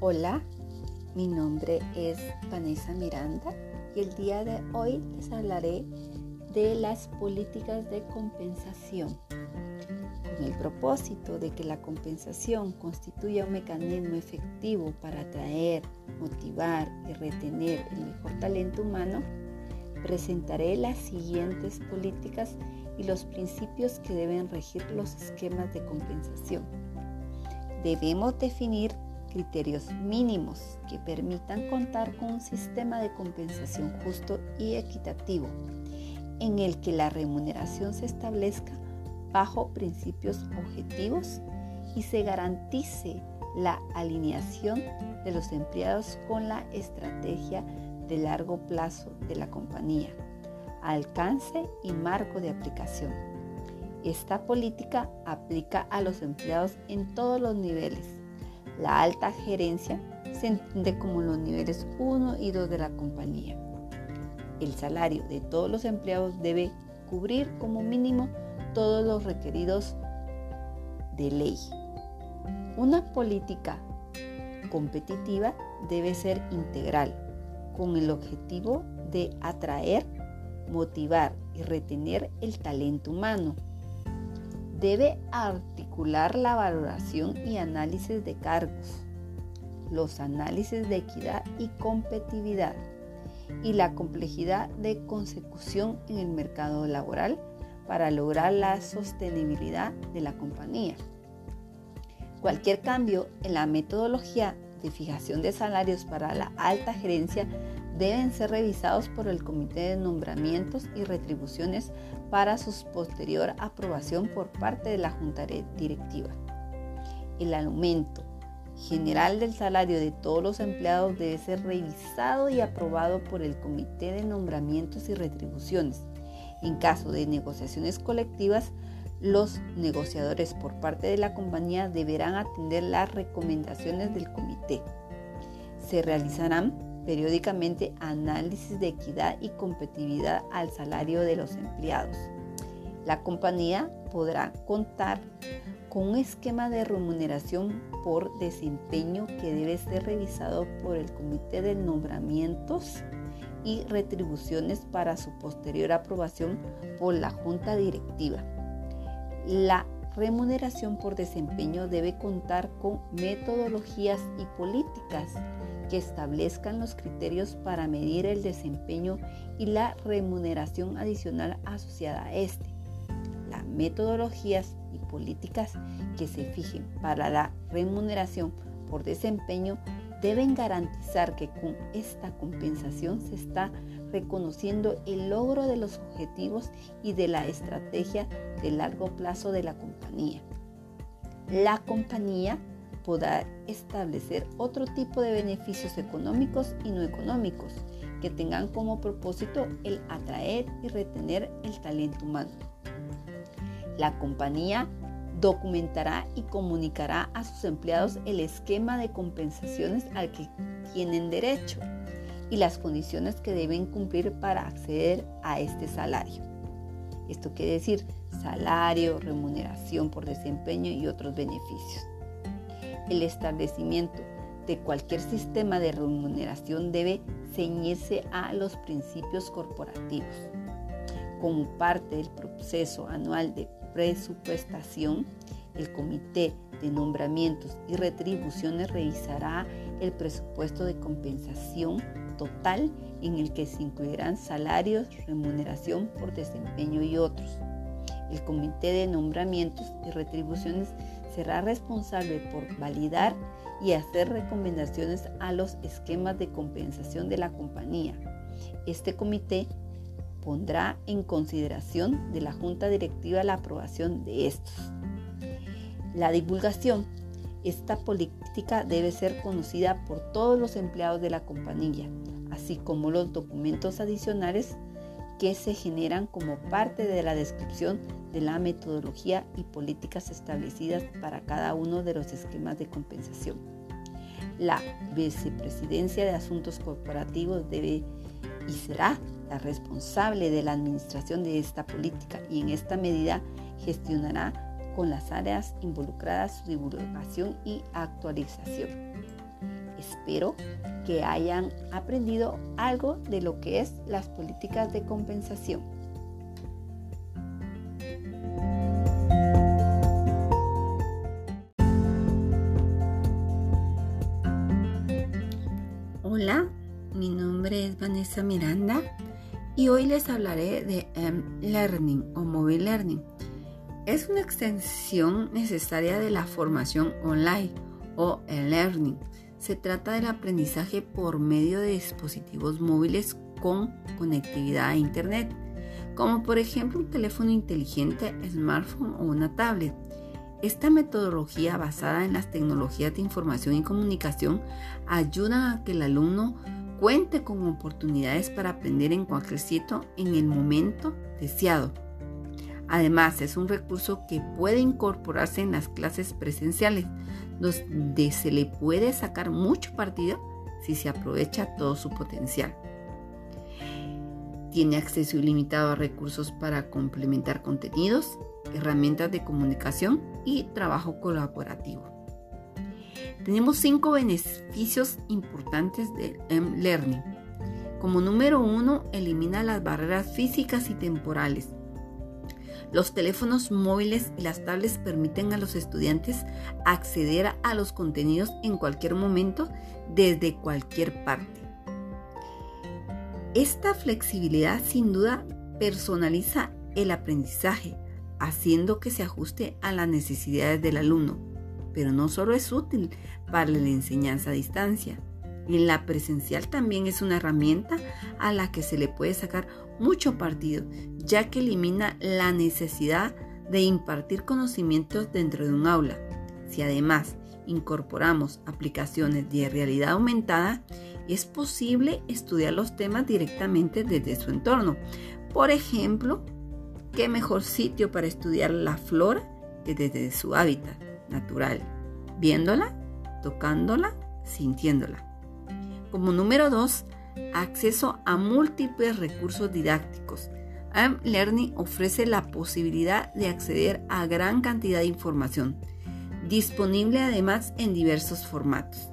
Hola, mi nombre es Vanessa Miranda y el día de hoy les hablaré de las políticas de compensación. Con el propósito de que la compensación constituya un mecanismo efectivo para atraer, motivar y retener el mejor talento humano, presentaré las siguientes políticas y los principios que deben regir los esquemas de compensación. Debemos definir criterios mínimos que permitan contar con un sistema de compensación justo y equitativo, en el que la remuneración se establezca bajo principios objetivos y se garantice la alineación de los empleados con la estrategia de largo plazo de la compañía, alcance y marco de aplicación. Esta política aplica a los empleados en todos los niveles, la alta gerencia se entiende como los niveles 1 y 2 de la compañía. El salario de todos los empleados debe cubrir como mínimo todos los requeridos de ley. Una política competitiva debe ser integral, con el objetivo de atraer, motivar y retener el talento humano debe articular la valoración y análisis de cargos, los análisis de equidad y competitividad y la complejidad de consecución en el mercado laboral para lograr la sostenibilidad de la compañía. Cualquier cambio en la metodología de fijación de salarios para la alta gerencia deben ser revisados por el Comité de Nombramientos y Retribuciones para su posterior aprobación por parte de la Junta Directiva. El aumento general del salario de todos los empleados debe ser revisado y aprobado por el Comité de Nombramientos y Retribuciones. En caso de negociaciones colectivas, los negociadores por parte de la compañía deberán atender las recomendaciones del comité. Se realizarán periódicamente análisis de equidad y competitividad al salario de los empleados. La compañía podrá contar con un esquema de remuneración por desempeño que debe ser revisado por el Comité de Nombramientos y Retribuciones para su posterior aprobación por la Junta Directiva. La remuneración por desempeño debe contar con metodologías y políticas que establezcan los criterios para medir el desempeño y la remuneración adicional asociada a este. Las metodologías y políticas que se fijen para la remuneración por desempeño deben garantizar que con esta compensación se está reconociendo el logro de los objetivos y de la estrategia de largo plazo de la compañía. La compañía podrá establecer otro tipo de beneficios económicos y no económicos que tengan como propósito el atraer y retener el talento humano. La compañía documentará y comunicará a sus empleados el esquema de compensaciones al que tienen derecho y las condiciones que deben cumplir para acceder a este salario. Esto quiere decir salario, remuneración por desempeño y otros beneficios. El establecimiento de cualquier sistema de remuneración debe ceñirse a los principios corporativos. Como parte del proceso anual de presupuestación, el Comité de Nombramientos y Retribuciones revisará el presupuesto de compensación total en el que se incluirán salarios, remuneración por desempeño y otros. El Comité de Nombramientos y Retribuciones será responsable por validar y hacer recomendaciones a los esquemas de compensación de la compañía. Este comité pondrá en consideración de la junta directiva la aprobación de estos. La divulgación. Esta política debe ser conocida por todos los empleados de la compañía, así como los documentos adicionales que se generan como parte de la descripción de la metodología y políticas establecidas para cada uno de los esquemas de compensación. La Vicepresidencia de Asuntos Corporativos debe y será la responsable de la administración de esta política y en esta medida gestionará con las áreas involucradas su divulgación y actualización. Espero que hayan aprendido algo de lo que es las políticas de compensación. Miranda y hoy les hablaré de M-Learning o Mobile Learning. Es una extensión necesaria de la formación online o e-learning. Se trata del aprendizaje por medio de dispositivos móviles con conectividad a Internet, como por ejemplo un teléfono inteligente, smartphone o una tablet. Esta metodología basada en las tecnologías de información y comunicación ayuda a que el alumno cuente con oportunidades para aprender en cualquier sitio en el momento deseado. Además, es un recurso que puede incorporarse en las clases presenciales, donde se le puede sacar mucho partido si se aprovecha todo su potencial. Tiene acceso ilimitado a recursos para complementar contenidos, herramientas de comunicación y trabajo colaborativo. Tenemos cinco beneficios importantes de M-Learning. Como número uno, elimina las barreras físicas y temporales los teléfonos móviles y las tablets permiten a los estudiantes acceder a los contenidos en cualquier momento desde cualquier parte. Esta flexibilidad sin duda personaliza el aprendizaje, haciendo que se ajuste a las necesidades del alumno, pero no solo es útil para la enseñanza a distancia, en la presencial también es una herramienta a la que se le puede sacar mucho partido, ya que elimina la necesidad de impartir conocimientos dentro de un aula. Si además incorporamos aplicaciones de realidad aumentada, es posible estudiar los temas directamente desde su entorno. Por ejemplo, ¿qué mejor sitio para estudiar la flora que desde su hábitat natural? Viéndola, tocándola, sintiéndola. Como número 2, acceso a múltiples recursos didácticos. AM Learning ofrece la posibilidad de acceder a gran cantidad de información, disponible además en diversos formatos.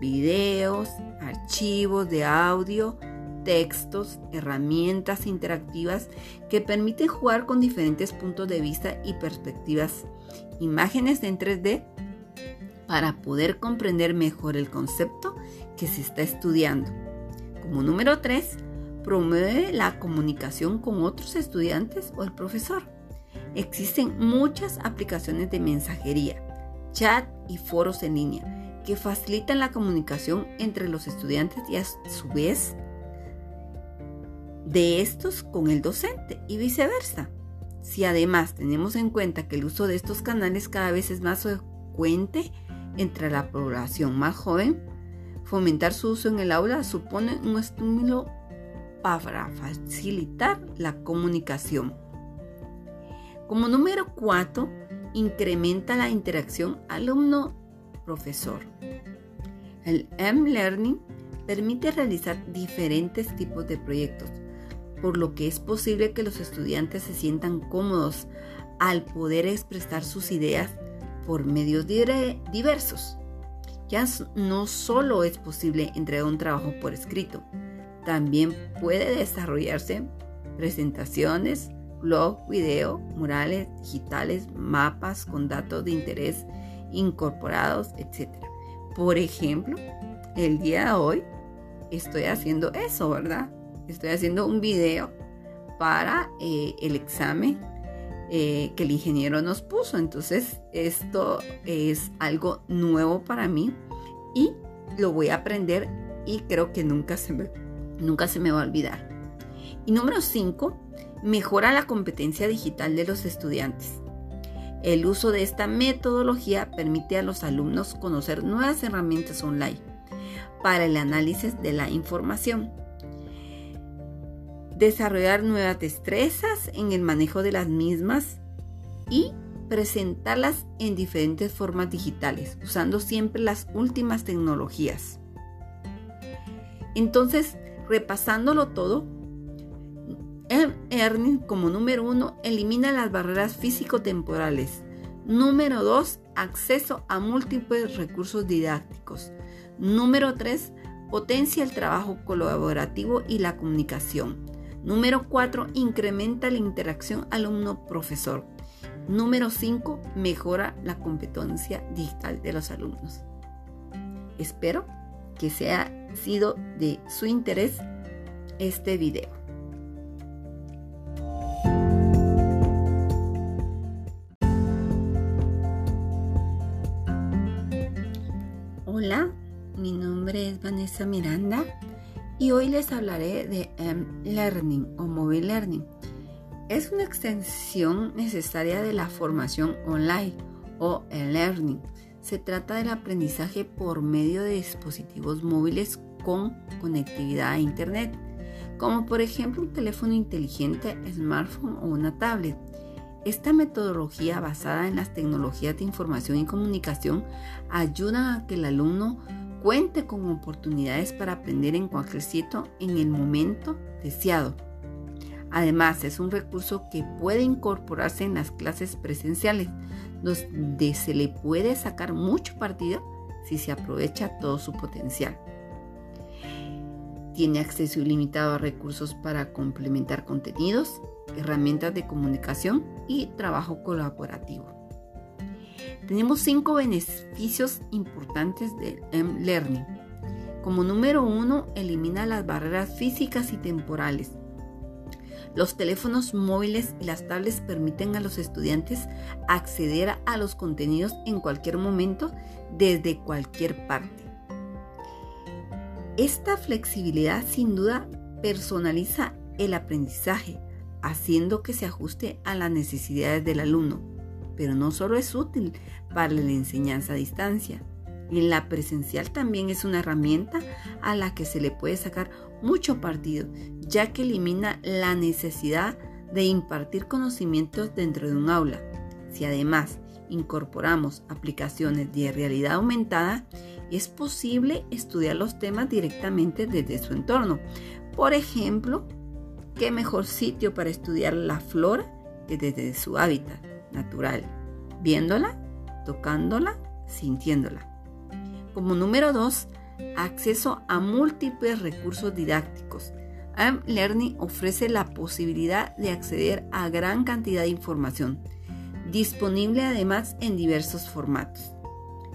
Videos, archivos de audio, textos, herramientas interactivas que permiten jugar con diferentes puntos de vista y perspectivas, imágenes en 3D para poder comprender mejor el concepto que se está estudiando. Como número 3, promueve la comunicación con otros estudiantes o el profesor. Existen muchas aplicaciones de mensajería, chat y foros en línea que facilitan la comunicación entre los estudiantes y a su vez de estos con el docente y viceversa. Si además tenemos en cuenta que el uso de estos canales cada vez es más frecuente entre la población más joven, fomentar su uso en el aula supone un estímulo para facilitar la comunicación. Como número 4, incrementa la interacción alumno-profesor. El M-Learning permite realizar diferentes tipos de proyectos, por lo que es posible que los estudiantes se sientan cómodos al poder expresar sus ideas por medios diversos. Ya no solo es posible entregar un trabajo por escrito, también puede desarrollarse presentaciones, blog, video, murales digitales, mapas con datos de interés incorporados, etc. Por ejemplo, el día de hoy estoy haciendo eso, ¿verdad? Estoy haciendo un video para eh, el examen eh, que el ingeniero nos puso. Entonces esto es algo nuevo para mí y lo voy a aprender y creo que nunca se me, nunca se me va a olvidar. Y número 5, mejora la competencia digital de los estudiantes. El uso de esta metodología permite a los alumnos conocer nuevas herramientas online para el análisis de la información desarrollar nuevas destrezas en el manejo de las mismas y presentarlas en diferentes formas digitales, usando siempre las últimas tecnologías. Entonces, repasándolo todo, Earning como número uno elimina las barreras físico-temporales. Número 2, acceso a múltiples recursos didácticos. Número 3, potencia el trabajo colaborativo y la comunicación. Número 4, incrementa la interacción alumno-profesor. Número 5, mejora la competencia digital de los alumnos. Espero que sea sido de su interés este video. Hola, mi nombre es Vanessa Miranda y hoy les hablaré de M-Learning o Mobile Learning. Es una extensión necesaria de la formación online o e-learning se trata del aprendizaje por medio de dispositivos móviles con conectividad a Internet, como por ejemplo un teléfono inteligente, smartphone o una tablet. Esta metodología basada en las tecnologías de información y comunicación ayuda a que el alumno cuente con oportunidades para aprender en cualquier sitio en el momento deseado. Además, es un recurso que puede incorporarse en las clases presenciales, donde se le puede sacar mucho partido si se aprovecha todo su potencial. Tiene acceso ilimitado a recursos para complementar contenidos, herramientas de comunicación y trabajo colaborativo. Tenemos cinco beneficios importantes del M-Learning. Como número uno, elimina las barreras físicas y temporales los teléfonos móviles y las tablets permiten a los estudiantes acceder a los contenidos en cualquier momento desde cualquier parte. Esta flexibilidad sin duda personaliza el aprendizaje, haciendo que se ajuste a las necesidades del alumno, pero no solo es útil para la enseñanza a distancia, en la presencial también es una herramienta a la que se le puede sacar mucho partido, ya que elimina la necesidad de impartir conocimientos dentro de un aula. Si además incorporamos aplicaciones de realidad aumentada, es posible estudiar los temas directamente desde su entorno. Por ejemplo, ¿qué mejor sitio para estudiar la flora que desde su hábitat natural? Viéndola, tocándola, sintiéndola. Como número 2, acceso a múltiples recursos didácticos. AM Learning ofrece la posibilidad de acceder a gran cantidad de información, disponible además en diversos formatos.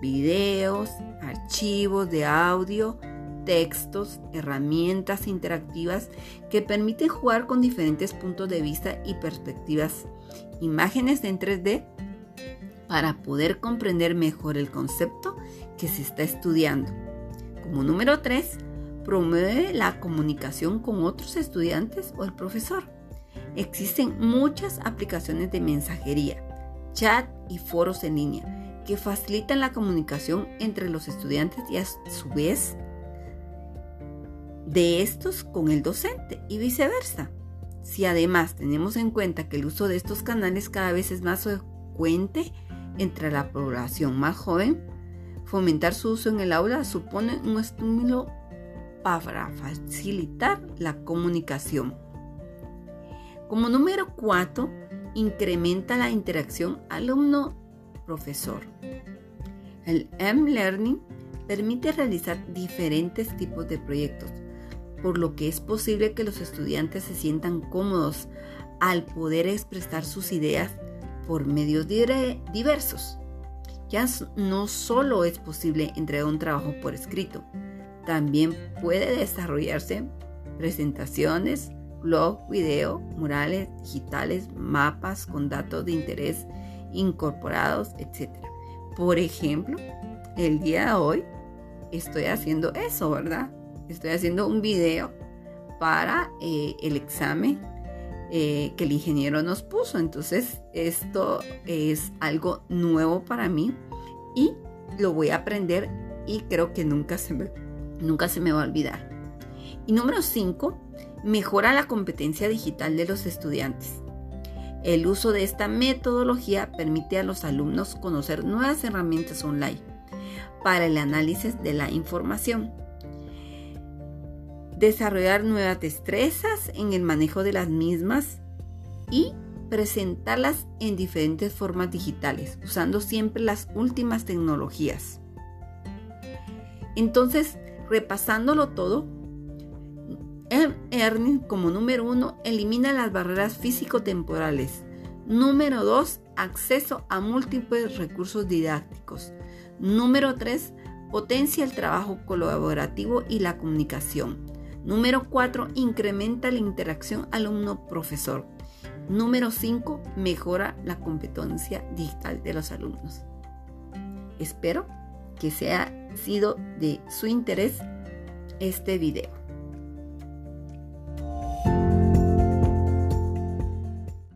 Videos, archivos de audio, textos, herramientas interactivas que permiten jugar con diferentes puntos de vista y perspectivas, imágenes en 3D para poder comprender mejor el concepto que se está estudiando. Como número 3, promueve la comunicación con otros estudiantes o el profesor. Existen muchas aplicaciones de mensajería, chat y foros en línea que facilitan la comunicación entre los estudiantes y a su vez de estos con el docente y viceversa. Si además tenemos en cuenta que el uso de estos canales cada vez es más frecuente entre la población más joven, fomentar su uso en el aula supone un estímulo para facilitar la comunicación. Como número 4, incrementa la interacción alumno-profesor. El M-Learning permite realizar diferentes tipos de proyectos, por lo que es posible que los estudiantes se sientan cómodos al poder expresar sus ideas por medios diversos. Ya no solo es posible entregar un trabajo por escrito, también puede desarrollarse presentaciones, blog, video, murales digitales, mapas con datos de interés incorporados, etc. Por ejemplo, el día de hoy estoy haciendo eso, ¿verdad? Estoy haciendo un video para eh, el examen eh, que el ingeniero nos puso. Entonces esto es algo nuevo para mí y lo voy a aprender y creo que nunca se me, nunca se me va a olvidar. Y número 5, mejora la competencia digital de los estudiantes. El uso de esta metodología permite a los alumnos conocer nuevas herramientas online para el análisis de la información desarrollar nuevas destrezas en el manejo de las mismas y presentarlas en diferentes formas digitales, usando siempre las últimas tecnologías. Entonces, repasándolo todo, Earning como número uno elimina las barreras físico-temporales. Número dos, acceso a múltiples recursos didácticos. Número tres, potencia el trabajo colaborativo y la comunicación. Número 4. Incrementa la interacción alumno-profesor. Número 5. Mejora la competencia digital de los alumnos. Espero que sea sido de su interés este video.